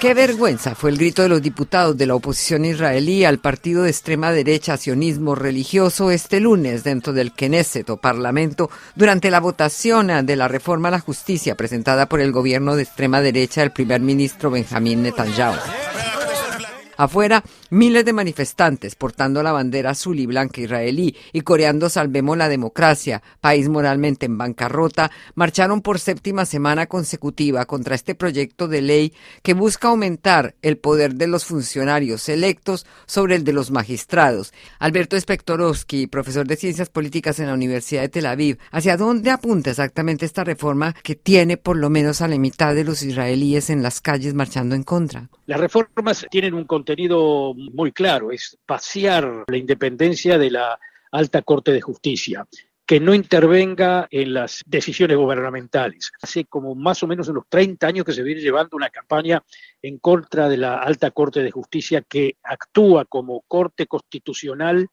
Qué vergüenza fue el grito de los diputados de la oposición israelí al partido de extrema derecha sionismo religioso este lunes dentro del Knesset o Parlamento durante la votación de la reforma a la justicia presentada por el gobierno de extrema derecha del primer ministro Benjamín Netanyahu. Afuera, miles de manifestantes portando la bandera azul y blanca israelí y coreando Salvemos la democracia, país moralmente en bancarrota, marcharon por séptima semana consecutiva contra este proyecto de ley que busca aumentar el poder de los funcionarios electos sobre el de los magistrados. Alberto Spectorowski, profesor de Ciencias Políticas en la Universidad de Tel Aviv, ¿hacia dónde apunta exactamente esta reforma que tiene por lo menos a la mitad de los israelíes en las calles marchando en contra? Las reformas tienen un contenido muy claro, es pasear la independencia de la alta Corte de Justicia que no intervenga en las decisiones gubernamentales. Hace como más o menos unos 30 años que se viene llevando una campaña en contra de la alta Corte de Justicia que actúa como Corte Constitucional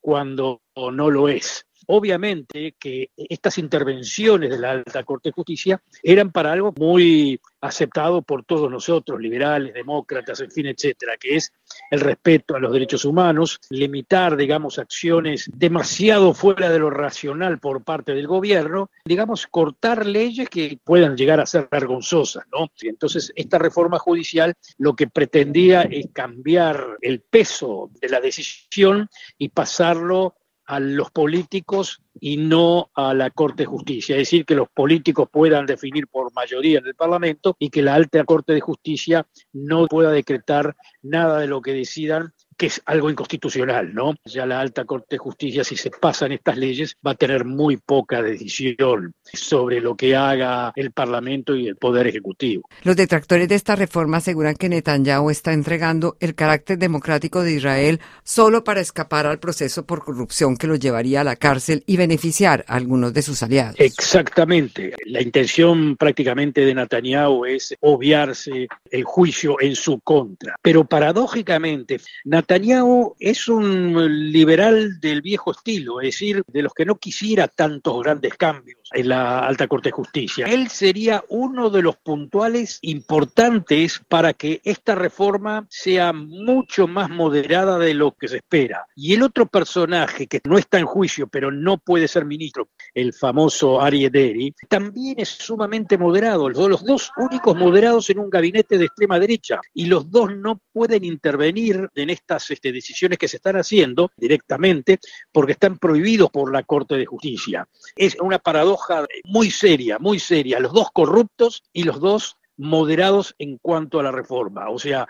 cuando no lo es. Obviamente que estas intervenciones de la Alta Corte de Justicia eran para algo muy aceptado por todos nosotros, liberales, demócratas, en fin, etcétera, que es el respeto a los derechos humanos, limitar, digamos, acciones demasiado fuera de lo racional por parte del gobierno, digamos, cortar leyes que puedan llegar a ser vergonzosas, ¿no? Entonces, esta reforma judicial lo que pretendía es cambiar el peso de la decisión y pasarlo a los políticos y no a la Corte de Justicia. Es decir, que los políticos puedan definir por mayoría en el Parlamento y que la alta Corte de Justicia no pueda decretar nada de lo que decidan que es algo inconstitucional, ¿no? Ya la alta Corte de Justicia, si se pasan estas leyes, va a tener muy poca decisión sobre lo que haga el Parlamento y el Poder Ejecutivo. Los detractores de esta reforma aseguran que Netanyahu está entregando el carácter democrático de Israel solo para escapar al proceso por corrupción que lo llevaría a la cárcel y beneficiar algunos de sus aliados. Exactamente. La intención prácticamente de Netanyahu es obviarse el juicio en su contra. Pero paradójicamente, Netanyahu es un liberal del viejo estilo, es decir, de los que no quisiera tantos grandes cambios en la alta Corte de Justicia. Él sería uno de los puntuales importantes para que esta reforma sea mucho más moderada de lo que se espera. Y el otro personaje que no está en juicio, pero no puede ser ministro, el famoso Ari Ederi, también es sumamente moderado. Los dos únicos moderados en un gabinete de extrema derecha. Y los dos no pueden intervenir en estas este, decisiones que se están haciendo directamente porque están prohibidos por la Corte de Justicia. Es una paradoja muy seria, muy seria. Los dos corruptos y los dos moderados en cuanto a la reforma. O sea,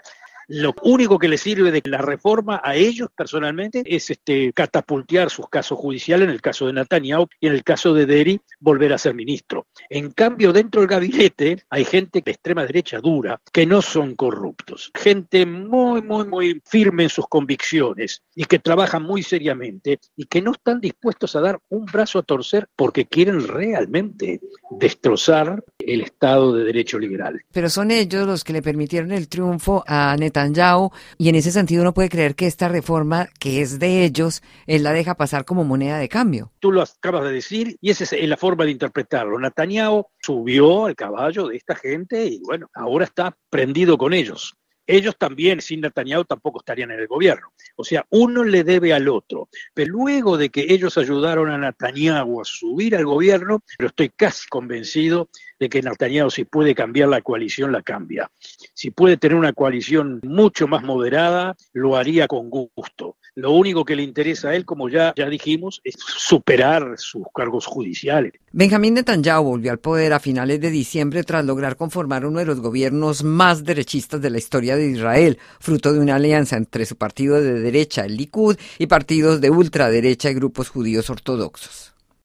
lo único que le sirve de la reforma a ellos personalmente es este, catapultear sus casos judiciales, en el caso de Netanyahu y en el caso de Deri, volver a ser ministro. En cambio, dentro del gabinete hay gente de extrema derecha dura que no son corruptos, gente muy, muy, muy firme en sus convicciones y que trabajan muy seriamente y que no están dispuestos a dar un brazo a torcer porque quieren realmente destrozar el Estado de Derecho liberal. Pero son ellos los que le permitieron el triunfo a Netanyahu y en ese sentido uno puede creer que esta reforma, que es de ellos, él la deja pasar como moneda de cambio. Tú lo acabas de decir y esa es la forma de interpretarlo. Netanyahu subió al caballo de esta gente y bueno, ahora está prendido con ellos ellos también, sin Netanyahu, tampoco estarían en el gobierno. O sea, uno le debe al otro. Pero luego de que ellos ayudaron a Netanyahu a subir al gobierno, pero estoy casi convencido de que Netanyahu si puede cambiar la coalición, la cambia. Si puede tener una coalición mucho más moderada, lo haría con gusto. Lo único que le interesa a él, como ya, ya dijimos, es superar sus cargos judiciales. Benjamín Netanyahu volvió al poder a finales de diciembre tras lograr conformar uno de los gobiernos más derechistas de la historia de Israel, fruto de una alianza entre su partido de derecha, el Likud, y partidos de ultraderecha y grupos judíos ortodoxos.